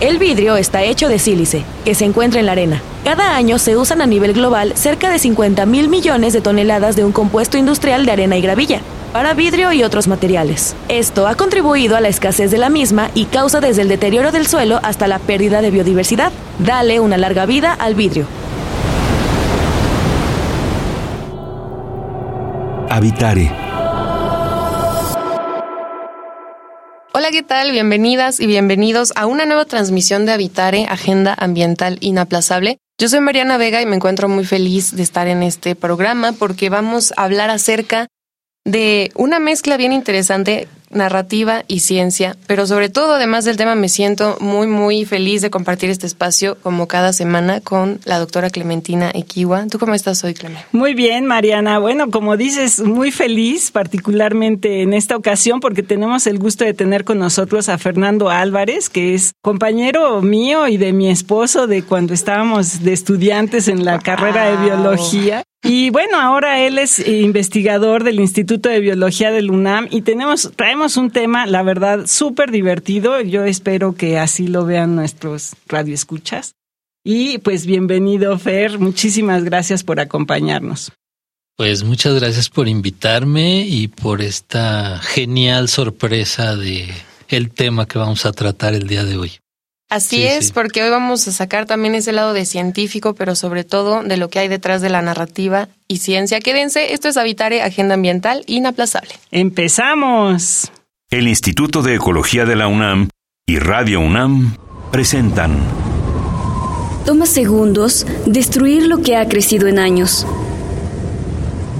El vidrio está hecho de sílice, que se encuentra en la arena. Cada año se usan a nivel global cerca de 50 mil millones de toneladas de un compuesto industrial de arena y gravilla para vidrio y otros materiales. Esto ha contribuido a la escasez de la misma y causa desde el deterioro del suelo hasta la pérdida de biodiversidad. Dale una larga vida al vidrio. Habitare ¿qué tal? Bienvenidas y bienvenidos a una nueva transmisión de Habitare, Agenda Ambiental Inaplazable. Yo soy Mariana Vega y me encuentro muy feliz de estar en este programa porque vamos a hablar acerca de una mezcla bien interesante narrativa y ciencia, pero sobre todo, además del tema, me siento muy, muy feliz de compartir este espacio como cada semana con la doctora Clementina Equiwa. ¿Tú cómo estás hoy, Clemente? Muy bien, Mariana. Bueno, como dices, muy feliz, particularmente en esta ocasión, porque tenemos el gusto de tener con nosotros a Fernando Álvarez, que es compañero mío y de mi esposo de cuando estábamos de estudiantes en la carrera de biología. Y bueno, ahora él es investigador del Instituto de Biología del UNAM y tenemos, traemos un tema, la verdad, súper divertido. Yo espero que así lo vean nuestros radioescuchas. Y pues bienvenido, Fer. Muchísimas gracias por acompañarnos. Pues muchas gracias por invitarme y por esta genial sorpresa de el tema que vamos a tratar el día de hoy. Así es, porque hoy vamos a sacar también ese lado de científico, pero sobre todo de lo que hay detrás de la narrativa y ciencia. Quédense, esto es Habitare, Agenda Ambiental Inaplazable. ¡Empezamos! El Instituto de Ecología de la UNAM y Radio UNAM presentan. Toma segundos destruir lo que ha crecido en años.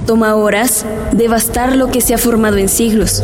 Toma horas devastar lo que se ha formado en siglos.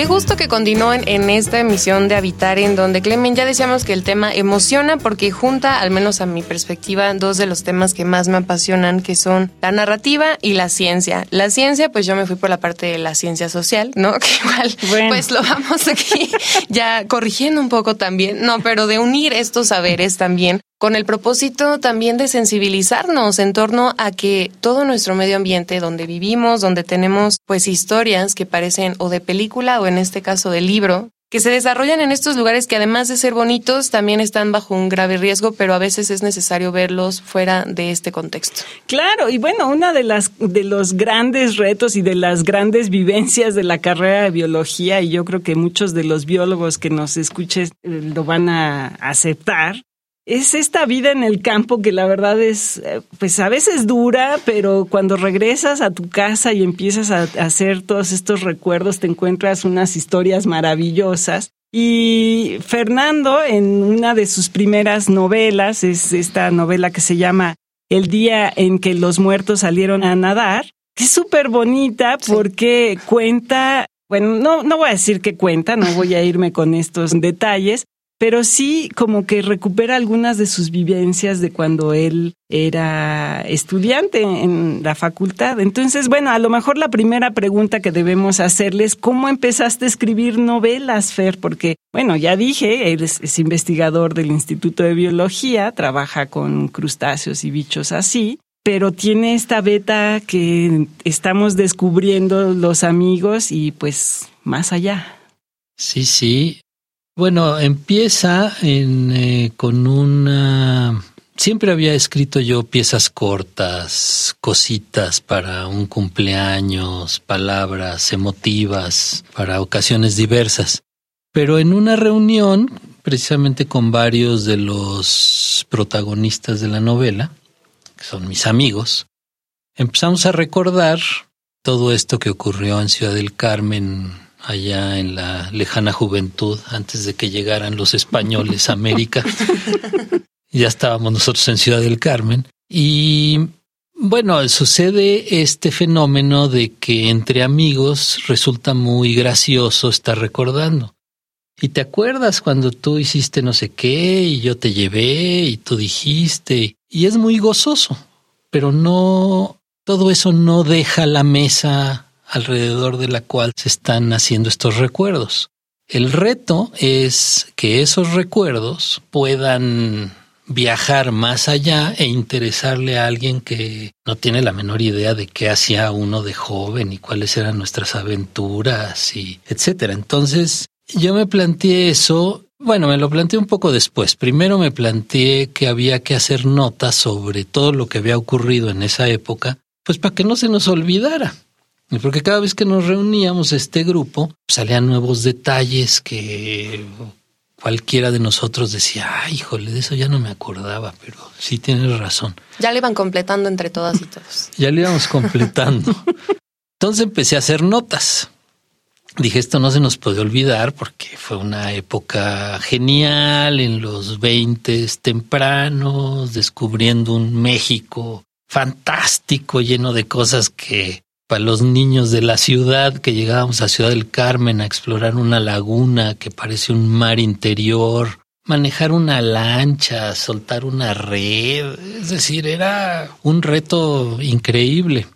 Qué gusto que continúen en esta emisión de Habitar, en donde Clemen ya decíamos que el tema emociona porque junta, al menos a mi perspectiva, dos de los temas que más me apasionan, que son la narrativa y la ciencia. La ciencia, pues yo me fui por la parte de la ciencia social, ¿no? Que igual, pues lo vamos aquí ya corrigiendo un poco también, no, pero de unir estos saberes también con el propósito también de sensibilizarnos en torno a que todo nuestro medio ambiente donde vivimos, donde tenemos pues historias que parecen o de película o en este caso de libro, que se desarrollan en estos lugares que además de ser bonitos también están bajo un grave riesgo, pero a veces es necesario verlos fuera de este contexto. Claro, y bueno, una de las de los grandes retos y de las grandes vivencias de la carrera de biología y yo creo que muchos de los biólogos que nos escuchen eh, lo van a aceptar es esta vida en el campo que la verdad es, eh, pues a veces dura, pero cuando regresas a tu casa y empiezas a, hacer todos estos recuerdos, te encuentras unas historias maravillosas. Y Fernando, en una de sus primeras novelas, es esta novela que se llama El día en que los muertos salieron a nadar, que es súper bonita porque cuenta, bueno, no, no voy a decir que cuenta, no voy a irme con estos detalles, pero sí como que recupera algunas de sus vivencias de cuando él era estudiante en la facultad. Entonces, bueno, a lo mejor la primera pregunta que debemos hacerles, ¿cómo empezaste a escribir novelas, Fer? Porque, bueno, ya dije, él es, investigador del Instituto de Biología, trabaja con crustáceos y bichos así, pero tiene esta beta que estamos descubriendo los amigos y pues más allá. Sí, sí. Bueno, empieza eh, con una... Siempre había escrito yo piezas cortas, cositas para un cumpleaños, palabras emotivas para ocasiones diversas. Pero en una reunión, precisamente con varios de los protagonistas de la novela, que son mis amigos, empezamos a recordar todo esto que ocurrió en Ciudad del Carmen allá en la lejana juventud, antes de que llegaran los españoles a América. ya estábamos nosotros en Ciudad del Carmen. Y Bueno, sucede este fenómeno de que entre amigos resulta muy gracioso estar recordando. Y te acuerdas cuando tú hiciste no sé qué y yo te llevé y tú dijiste. Y es muy gozoso, pero no, todo eso no deja la mesa alrededor de la cual se están haciendo estos recuerdos. El reto es que esos recuerdos puedan viajar más allá e interesarle a alguien que no tiene la menor idea de qué hacía uno de joven y cuáles eran nuestras aventuras y etcétera. Entonces, yo me planteé eso, bueno, me lo planteé un poco después. Primero me planteé que había que hacer notas sobre todo lo que había ocurrido en esa época, pues para que no se nos olvidara. Porque cada vez que nos reuníamos este grupo, salían nuevos detalles que cualquiera de nosotros decía, ay, híjole, de eso ya no me acordaba, pero sí tienes razón. Ya le iban completando entre todas y todos. ya le íbamos completando. Entonces empecé a hacer notas. Dije, esto no se nos puede olvidar porque fue una época genial en los veintes tempranos, descubriendo un México fantástico, lleno de cosas que para los niños de la ciudad que llegábamos a Ciudad del Carmen a explorar una laguna que parece un mar interior, manejar una lancha, soltar una red, es decir, era un reto increíble.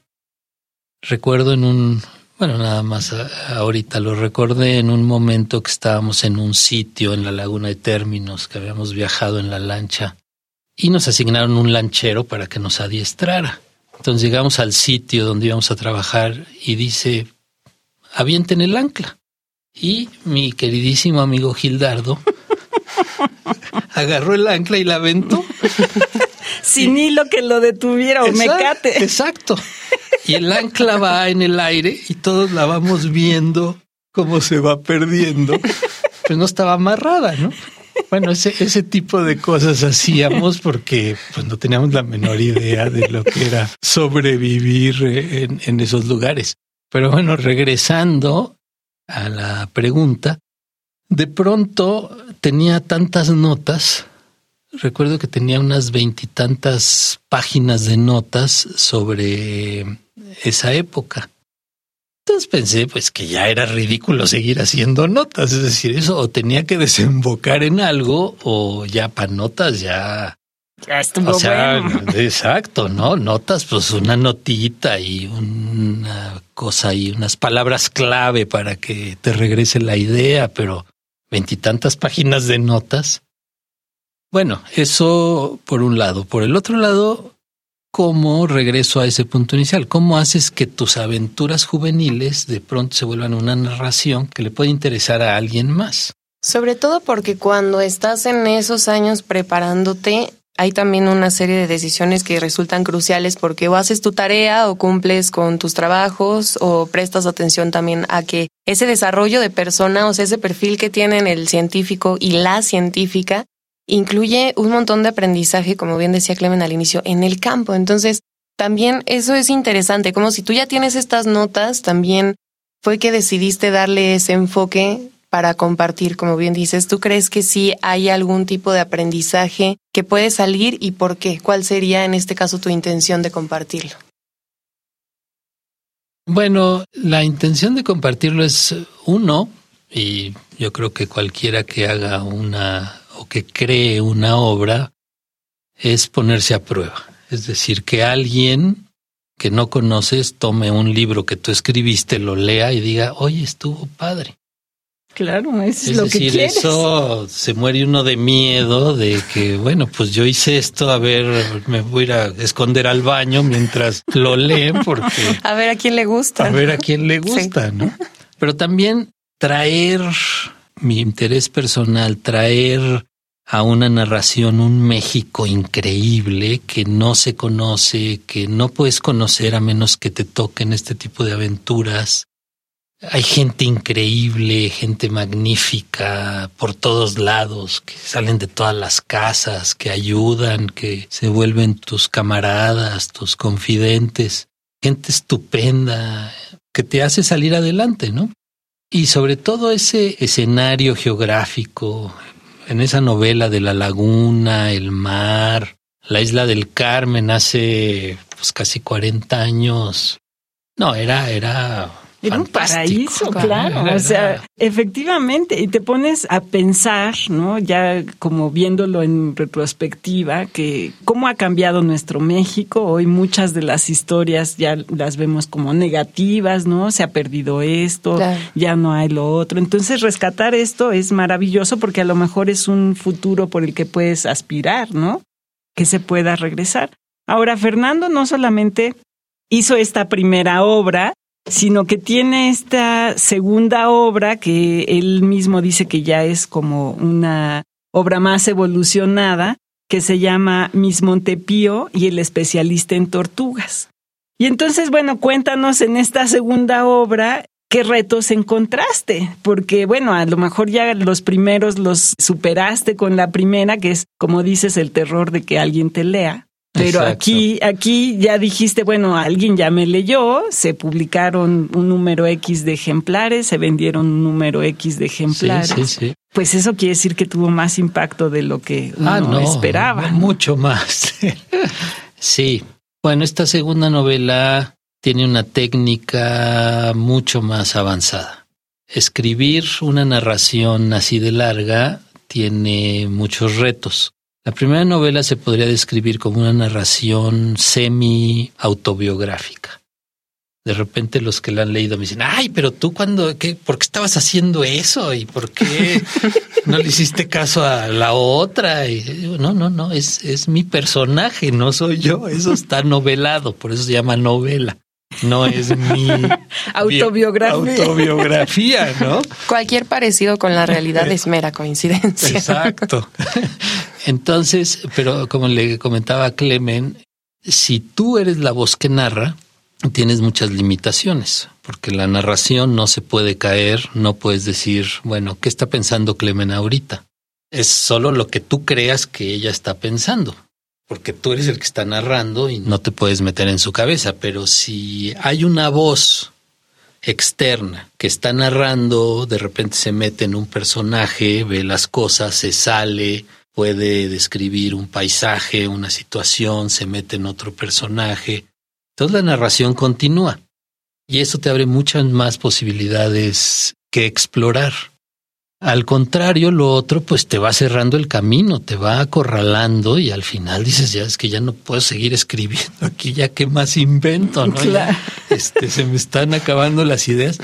Recuerdo en un, bueno, nada más ahorita lo recordé en un momento que estábamos en un sitio en la laguna de términos, que habíamos viajado en la lancha y nos asignaron un lanchero para que nos adiestrara. Entonces llegamos al sitio donde íbamos a trabajar y dice, avienten el ancla. Y mi queridísimo amigo Gildardo agarró el ancla y la aventó. Sin hilo que lo detuviera o mecate. Exacto. Y el ancla va en el aire y todos la vamos viendo cómo se va perdiendo. Pues no estaba amarrada, ¿no? Bueno, ese, ese tipo de cosas hacíamos porque pues, no teníamos la menor idea de lo que era sobrevivir en, en esos lugares. Pero bueno, regresando a la pregunta, de pronto tenía tantas notas, recuerdo que tenía unas veintitantas páginas de notas sobre esa época. Entonces pensé pues que ya era ridículo seguir haciendo notas, es decir, eso o tenía que desembocar en algo o ya para notas ya ya estuvo o sea, exacto, ¿no? Notas, pues una notita y una cosa y unas palabras clave para que te regrese la idea, pero veintitantas páginas de notas. Bueno, eso por un lado. Por el otro lado, cómo regreso a ese punto inicial, cómo haces que tus aventuras juveniles de pronto se vuelvan una narración que le puede interesar a alguien más. Sobre todo porque cuando estás en esos años preparándote, hay también una serie de decisiones que resultan cruciales porque o haces tu tarea o cumples con tus trabajos o prestas atención también a que ese desarrollo de persona, o sea, ese perfil que tienen el científico y la científica, incluye un montón de aprendizaje, como bien decía Clemen al inicio, en el campo. Entonces, también eso es interesante, como si tú ya tienes estas notas, también fue que decidiste darle ese enfoque para compartir, como bien dices, ¿tú crees que sí hay algún tipo de aprendizaje que puede salir y por qué? ¿Cuál sería en este caso tu intención de compartirlo? Bueno, la intención de compartirlo es uno, y yo creo que cualquiera que haga una o que cree una obra es ponerse a prueba. Es decir, que alguien que no conoces tome un libro que tú escribiste, lo lea y diga, oye, estuvo padre. Claro, es, lo decir, que quieres. eso se muere uno de miedo de que, bueno, pues yo hice esto, a ver, me voy a ir a esconder al baño mientras lo leen porque... A ver a quién le gusta. A ver a quién le gusta, ¿no? Pero también traer mi interés personal, traer a una narración un México increíble que no se conoce, que no puedes conocer a menos que te toquen este tipo de aventuras. Hay gente increíble, gente magnífica por todos lados, que salen de todas las casas, que ayudan, que se vuelven tus camaradas, tus confidentes. Gente estupenda que te hace salir adelante, ¿no? Y sobre todo ese escenario geográfico, en esa novela de la laguna, el mar, La isla del Carmen hace pues casi 40 años. No, era, era era un paraíso, claro. O sea, efectivamente, y te pones a pensar, ¿no? Ya como viéndolo en retrospectiva, que cómo ha cambiado nuestro México. Hoy muchas de las historias ya las vemos como negativas, ¿no? Se ha perdido esto, ya no hay lo otro. Entonces, rescatar esto es maravilloso porque a lo mejor es un futuro por el que puedes aspirar, ¿no? Que se pueda regresar. Ahora, Fernando no solamente hizo esta primera obra, sino que tiene esta segunda obra que él mismo dice que ya es como una obra más evolucionada, que se llama Miss Montepío y el especialista en tortugas. Y entonces, bueno, cuéntanos en esta segunda obra qué retos encontraste, porque bueno, a lo mejor ya los primeros los superaste con la primera, que es, como dices, el terror de que alguien te lea. Pero aquí, aquí ya dijiste, bueno, alguien ya me leyó, se publicaron un número X de ejemplares, se vendieron un número X de ejemplares. Sí, sí, sí. Pues eso quiere decir que tuvo más impacto de lo que ah, uno esperaba. Mucho más. sí. Bueno, esta segunda novela tiene una técnica mucho más avanzada. Escribir una narración así de larga tiene muchos retos. La primera novela se podría describir como una narración semi-autobiográfica. De repente los que la han leído me dicen, ay, pero tú cuando, qué, ¿por qué estabas haciendo eso? ¿Y por qué no le hiciste caso a la otra? Y digo, no, no, no, es, es mi personaje, no soy yo. Eso está novelado, por eso se llama novela no es mi autobiografía. autobiografía, ¿no? Cualquier parecido con la realidad es mera coincidencia. Exacto. Entonces, pero como le comentaba a Clemen, si tú eres la voz que narra, tienes muchas limitaciones, porque la narración no se puede caer, no puedes decir, bueno, ¿qué está pensando Clemen ahorita? Es solo lo que tú creas que ella está pensando porque tú eres el que está narrando y no te puedes meter en su cabeza, pero si hay una voz externa que está narrando, de repente se mete en un personaje, ve las cosas, se sale, puede describir un paisaje, una situación, se mete en otro personaje. Entonces la narración continúa y eso te abre muchas más posibilidades que explorar. Al contrario, lo otro pues te va cerrando el camino, te va acorralando y al final dices, ya es que ya no puedo seguir escribiendo aquí, ya qué más invento, ¿no? este, se me están acabando las ideas.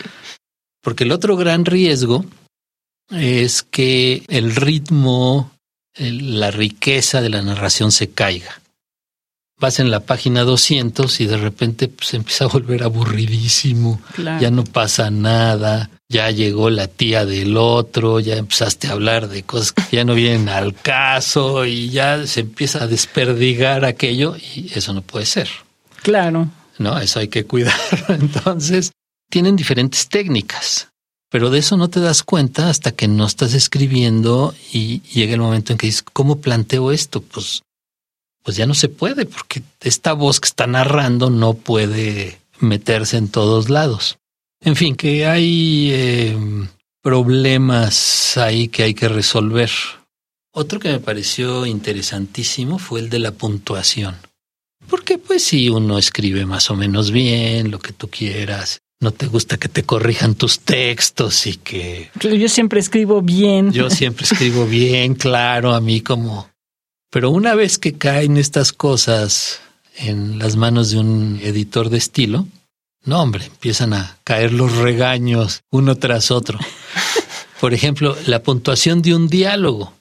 Porque el otro gran riesgo es que el ritmo, la riqueza de la narración se caiga. Vas en la página 200 y de repente pues, se empieza a volver aburridísimo, ya no pasa nada ya llegó la tía del otro, ya empezaste a hablar de cosas que ya no vienen al caso y ya se empieza a desperdigar aquello y eso no puede ser. Claro. No, eso hay que cuidarlo. Entonces, tienen diferentes técnicas, pero de eso no te das cuenta hasta que no estás escribiendo y llega el momento en que dices, ¿cómo planteo esto? Pues, pues ya no se puede porque esta voz que está narrando no puede meterse en todos lados. En fin, que hay eh, problemas ahí que hay que resolver. Otro que me pareció interesantísimo fue el de la puntuación. Porque pues si uno escribe más o menos bien, lo que tú quieras, no te gusta que te corrijan tus textos y que... Yo siempre escribo bien. Yo siempre escribo bien, claro, a mí como... Pero una vez que caen estas cosas en las manos de un editor de estilo, no, hombre, empiezan a caer los regaños uno tras otro. Por ejemplo, la puntuación de un diálogo,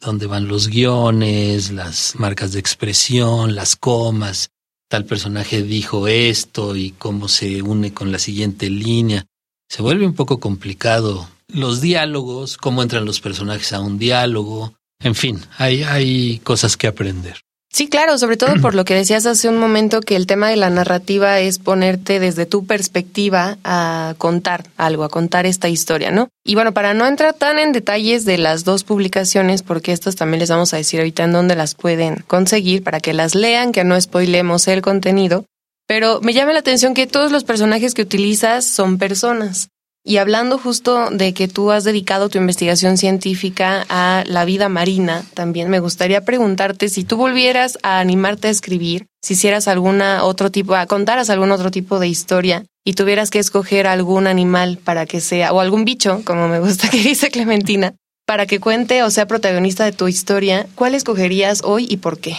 donde van los guiones, las marcas de expresión, las comas, tal personaje dijo esto y cómo se une con la siguiente línea. Se vuelve un poco complicado. Los diálogos, cómo entran los personajes a un diálogo. En fin, hay, hay cosas que aprender. Sí, claro, sobre todo por lo que decías hace un momento que el tema de la narrativa es ponerte desde tu perspectiva a contar algo, a contar esta historia, ¿no? Y bueno, para no entrar tan en detalles de las dos publicaciones, porque estas también les vamos a decir ahorita en dónde las pueden conseguir para que las lean, que no spoilemos el contenido, pero me llama la atención que todos los personajes que utilizas son personas. Y hablando justo de que tú has dedicado tu investigación científica a la vida marina, también me gustaría preguntarte si tú volvieras a animarte a escribir, si hicieras alguna otro tipo, a contaras algún otro tipo de historia y tuvieras que escoger algún animal para que sea, o algún bicho, como me gusta que dice Clementina, para que cuente o sea protagonista de tu historia, ¿cuál escogerías hoy y por qué?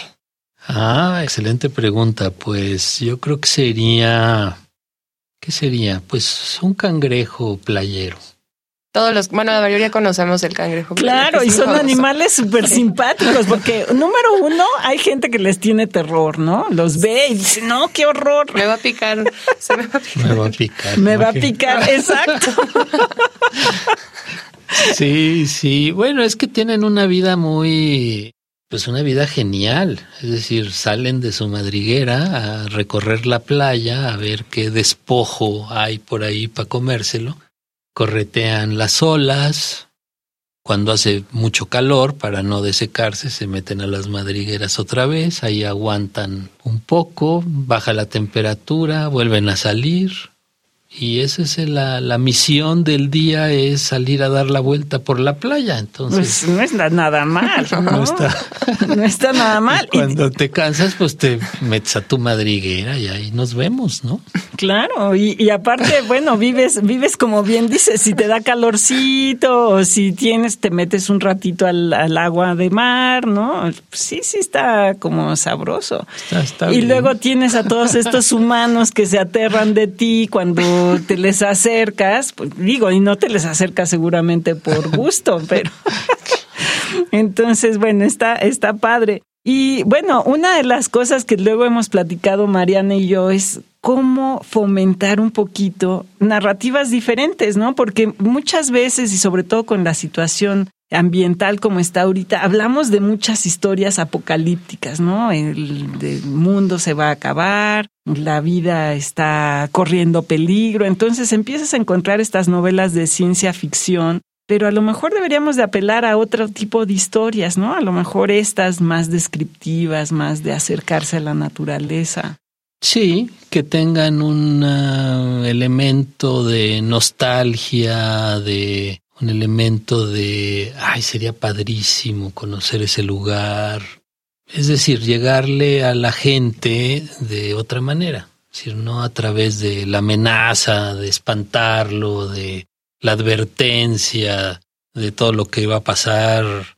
Ah, excelente pregunta. Pues yo creo que sería ¿Qué sería? Pues un cangrejo playero. Todos los, bueno, la mayoría conocemos el cangrejo. Claro, y son animales súper simpáticos, porque número uno, hay gente que les tiene terror, ¿no? Los ve y dice, no, qué horror. Me va a picar, se me va a picar. Me va a picar. me va a picar, exacto. Sí, sí. Bueno, es que tienen una vida muy pues una vida genial, es decir, salen de su madriguera a recorrer la playa, a ver qué despojo hay por ahí para comérselo, corretean las olas, cuando hace mucho calor, para no desecarse, se meten a las madrigueras otra vez, ahí aguantan un poco, baja la temperatura, vuelven a salir, y esa es la, la, misión del día es salir a dar la vuelta por la playa. Entonces pues no está nada mal, ¿no? no está, no está nada mal. Y cuando te cansas, pues te metes a tu madriguera y ahí nos vemos, ¿no? Claro, y, y aparte, bueno, vives, vives como bien dices, si te da calorcito o si tienes, te metes un ratito al, al agua de mar, ¿no? Sí, sí está como sabroso. Está, está y bien. luego tienes a todos estos humanos que se aterran de ti cuando te les acercas, pues digo, y no te les acercas seguramente por gusto, pero entonces, bueno, está, está padre. Y bueno, una de las cosas que luego hemos platicado Mariana y yo es cómo fomentar un poquito narrativas diferentes, ¿no? Porque muchas veces, y sobre todo con la situación ambiental como está ahorita, hablamos de muchas historias apocalípticas, ¿no? El, mundo se va a acabar, la vida está corriendo peligro, entonces empiezas a encontrar estas novelas de ciencia ficción, pero a lo mejor deberíamos de apelar a otro tipo de historias, ¿no? A lo mejor estas más descriptivas, más de acercarse a la naturaleza. Sí, que tengan un uh, elemento de nostalgia, de un elemento de, ay, sería padrísimo conocer ese lugar. Es decir, llegarle a la gente de otra manera, es decir, no a través de la amenaza, de espantarlo, de la advertencia de todo lo que va a pasar.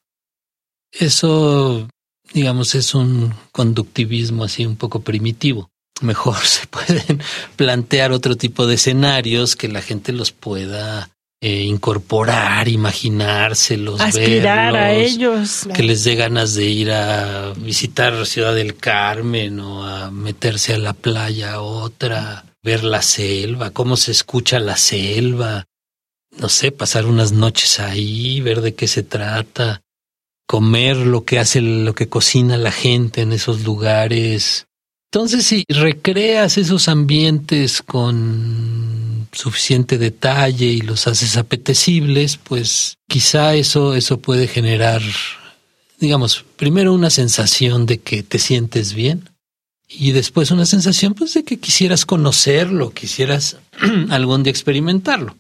Eso, digamos, es un conductivismo así un poco primitivo. Mejor se pueden plantear otro tipo de escenarios que la gente los pueda eh, incorporar, imaginárselos, aspirar verlos, a ellos, que les dé ganas de ir a visitar Ciudad del Carmen o a meterse a la playa a otra, ver la selva, cómo se escucha la selva, no sé, pasar unas noches ahí, ver de qué se trata, comer lo que hace, lo que cocina la gente en esos lugares. Entonces, si recreas esos ambientes con suficiente detalle y los haces apetecibles, pues quizá eso, eso puede generar, digamos, primero una sensación de que te sientes bien y después una sensación pues de que quisieras conocerlo, quisieras algún día experimentarlo.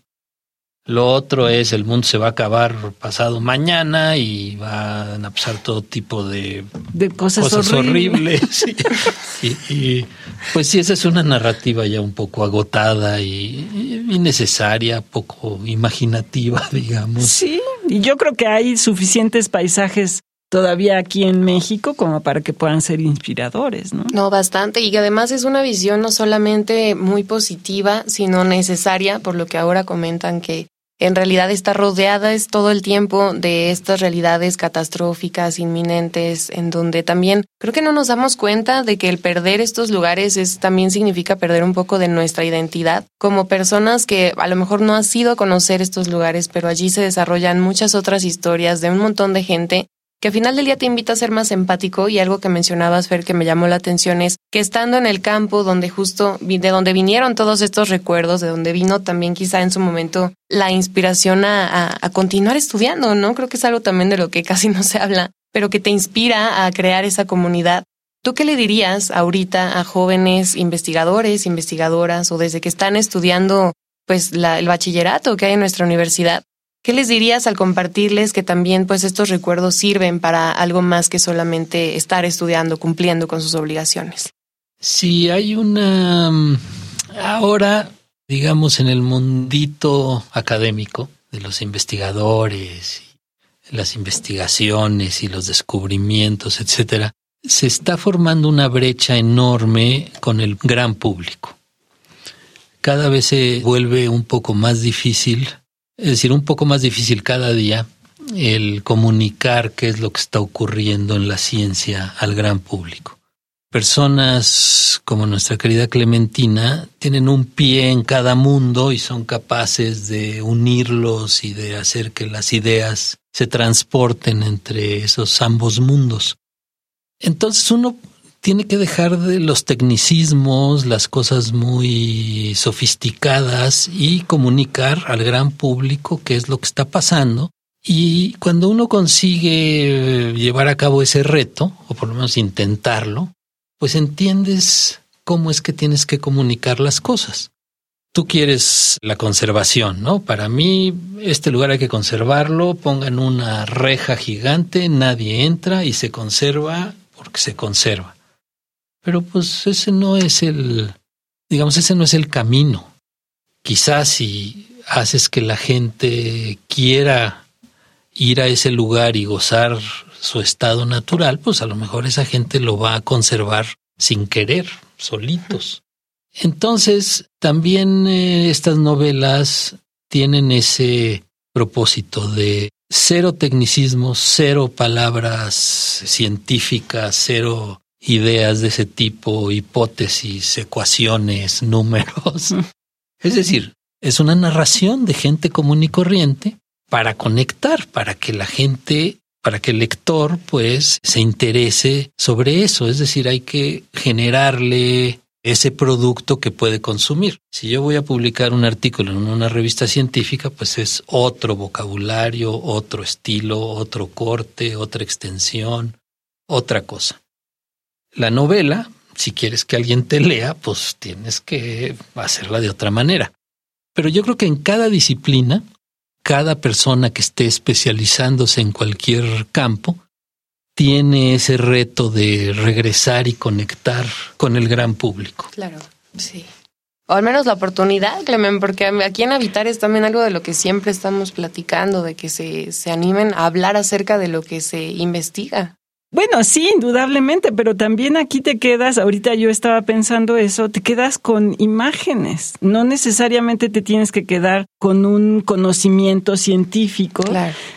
Lo otro es el mundo se va a acabar pasado mañana y van a pasar todo tipo de, de cosas, cosas horribles. horribles. y, y, pues sí, esa es una narrativa ya un poco agotada y, y innecesaria, poco imaginativa, digamos. Sí, y yo creo que hay suficientes paisajes todavía aquí en México como para que puedan ser inspiradores, ¿no? No, bastante. Y además es una visión no solamente muy positiva, sino necesaria, por lo que ahora comentan que en realidad está rodeada es todo el tiempo de estas realidades catastróficas, inminentes, en donde también creo que no nos damos cuenta de que el perder estos lugares es también significa perder un poco de nuestra identidad como personas que a lo mejor no has ido a conocer estos lugares, pero allí se desarrollan muchas otras historias de un montón de gente que al final del día te invita a ser más empático y algo que mencionabas, Fer, que me llamó la atención es que estando en el campo donde justo, de donde vinieron todos estos recuerdos, de donde vino también quizá en su momento la inspiración a, continuar estudiando, ¿no? Creo que es algo también de lo que casi no se habla, pero que te inspira a crear esa comunidad. ¿Tú qué le dirías ahorita a jóvenes investigadores, investigadoras o desde que están estudiando pues el bachillerato que hay en nuestra universidad. ¿Qué les dirías al compartirles que también pues estos recuerdos sirven para algo más que solamente estar estudiando, cumpliendo con sus obligaciones? Sí, hay una mm, ahora, digamos, en el mundito académico de los investigadores, las investigaciones y los descubrimientos, etcétera, se está formando una brecha enorme con el gran público. Cada vez se vuelve un poco más difícil es decir, un poco más difícil cada día el comunicar qué es lo que está ocurriendo en la ciencia al gran público. Personas como nuestra querida Clementina tienen un pie en cada mundo y son capaces de unirlos y de hacer que las ideas se transporten entre esos ambos mundos. Entonces uno tiene que dejar de los tecnicismos, las cosas muy sofisticadas y comunicar al gran público qué es lo que está pasando. Y cuando uno consigue llevar a cabo ese reto, o por lo menos intentarlo, pues entiendes cómo es que tienes que comunicar las cosas. Tú quieres la conservación, ¿no? Para mí, este lugar hay que conservarlo, pongan una reja gigante, nadie entra y se conserva porque se conserva. Pero pues ese no es el, digamos, ese no es el camino. Quizás si haces que la gente quiera ir a ese lugar y gozar su estado natural, pues a lo mejor esa gente lo va a conservar sin querer, solitos. Entonces, también eh, estas novelas tienen ese propósito de cero tecnicismo, cero palabras científicas, cero ideas de ese tipo, hipótesis, ecuaciones, números. Es decir, es una narración de gente común y corriente para conectar, para que la gente, para que el lector pues se interese sobre eso. Es decir, hay que generarle ese producto que puede consumir. Si yo voy a publicar un artículo en una revista científica, pues es otro vocabulario, otro estilo, otro corte, otra extensión, otra cosa. La novela, si quieres que alguien te lea, pues tienes que hacerla de otra manera. Pero yo creo que en cada disciplina, cada persona que esté especializándose en cualquier campo, tiene ese reto de regresar y conectar con el gran público. Claro, sí. O al menos la oportunidad, Clemen, porque aquí en Habitar es también algo de lo que siempre estamos platicando, de que se, se animen a hablar acerca de lo que se investiga. Bueno, sí, indudablemente, pero también aquí te quedas, ahorita yo estaba pensando eso, te quedas con imágenes, no necesariamente te tienes que quedar con un conocimiento científico,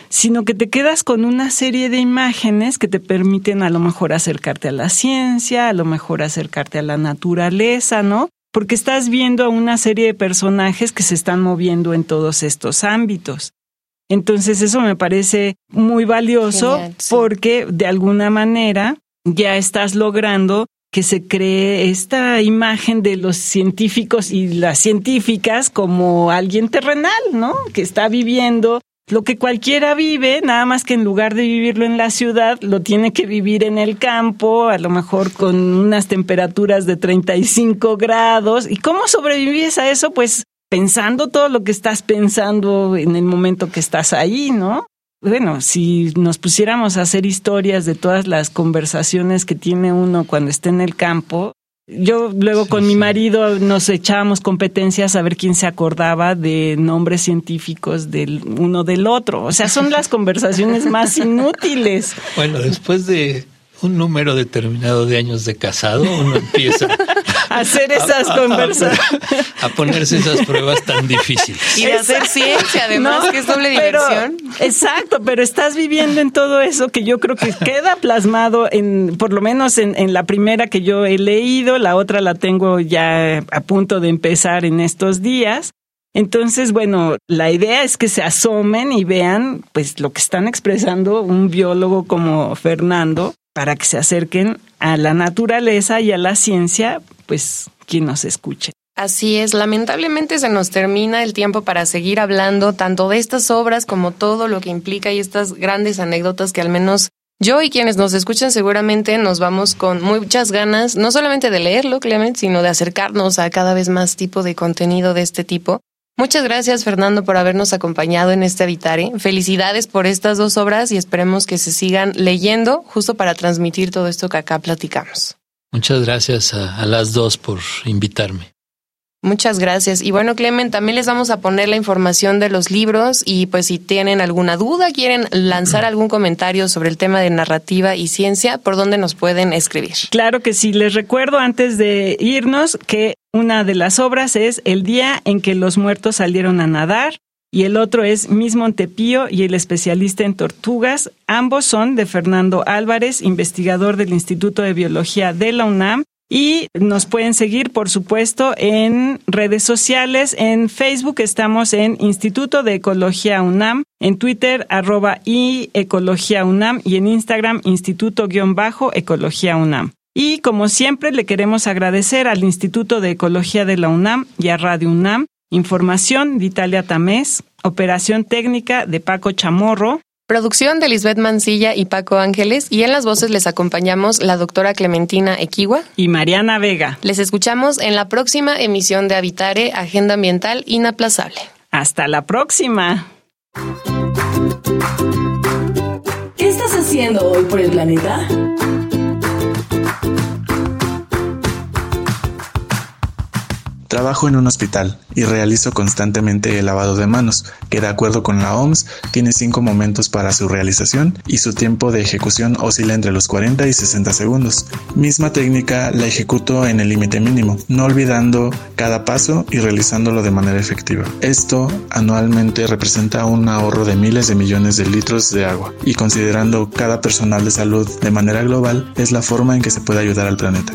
sino que te quedas con una serie de imágenes que te permiten a lo mejor acercarte a la ciencia, a lo mejor acercarte a la naturaleza, ¿no? Porque estás viendo a una serie de personajes que se están moviendo en todos estos ámbitos. Entonces eso me parece muy valioso porque de alguna manera ya estás logrando que se cree esta imagen de los científicos y las científicas como alguien terrenal, ¿no? Que está viviendo lo que cualquiera vive, nada más que en lugar de vivirlo en la ciudad, lo tiene que vivir en el campo, a lo mejor con unas temperaturas de 35 grados. ¿Y cómo sobrevives a eso? Pues pensando todo lo que estás pensando en el momento que estás ahí, ¿no? Bueno, si nos pusiéramos a hacer historias de todas las conversaciones que tiene uno cuando está en el campo, yo luego con mi marido nos echábamos competencias a ver quién se acordaba de nombres científicos del uno del otro. O sea, son las conversaciones más inútiles. Bueno, después de un número determinado de años de casado, uno empieza hacer esas conversaciones. A, ponerse esas pruebas tan difíciles. Y de hacer ciencia, además, que es doble diversión. Exacto, pero estás viviendo en todo eso que yo creo que queda plasmado en, por lo menos en, en la primera que yo he leído, la otra la tengo ya a punto de empezar en estos días. Entonces, bueno, la idea es que se asomen y vean pues lo que están expresando un biólogo como Fernando para que se acerquen a la naturaleza y a la ciencia, pues quien nos escuche. Así es, lamentablemente se nos termina el tiempo para seguir hablando tanto de estas obras como todo lo que implica y estas grandes anécdotas que al menos yo y quienes nos escuchan seguramente nos vamos con muchas ganas, no solamente de leerlo, Clement, sino de acercarnos a cada vez más tipo de contenido de este tipo. Muchas gracias, Fernando, por habernos acompañado en este Habitare. Felicidades por estas dos obras y esperemos que se sigan leyendo justo para transmitir todo esto que acá platicamos. Muchas gracias a, a las dos por invitarme. Muchas gracias. Y bueno, Clemen, también les vamos a poner la información de los libros y pues si tienen alguna duda, quieren lanzar algún comentario sobre el tema de narrativa y ciencia, ¿por dónde nos pueden escribir? Claro que sí. Les recuerdo antes de irnos que una de las obras es El día en que los muertos salieron a nadar y el otro es Miss Montepío y el especialista en tortugas. Ambos son de Fernando Álvarez, investigador del Instituto de Biología de la UNAM y nos pueden seguir, por supuesto, en redes sociales. En Facebook estamos en Instituto de Ecología UNAM, en Twitter arroba y Ecología UNAM y en Instagram Instituto-Ecología UNAM. Y como siempre le queremos agradecer al Instituto de Ecología de la UNAM y a Radio UNAM. Información de Italia Tamés, operación técnica de Paco Chamorro, Producción de Lisbeth Mancilla y Paco Ángeles y en las voces les acompañamos la doctora Clementina Equigua y Mariana Vega. Les escuchamos en la próxima emisión de Habitare, Agenda Ambiental Inaplazable. Hasta la próxima. ¿Qué estás haciendo hoy por el planeta? Trabajo en un hospital y realizo constantemente el lavado de manos, que de acuerdo con la OMS tiene cinco momentos para su realización y su tiempo de ejecución oscila entre los 40 y 60 segundos. Misma técnica la ejecuto en el límite mínimo, no olvidando cada paso y realizándolo de manera efectiva. Esto anualmente representa un ahorro de miles de millones de litros de agua y considerando cada personal de salud de manera global es la forma en que se puede ayudar al planeta.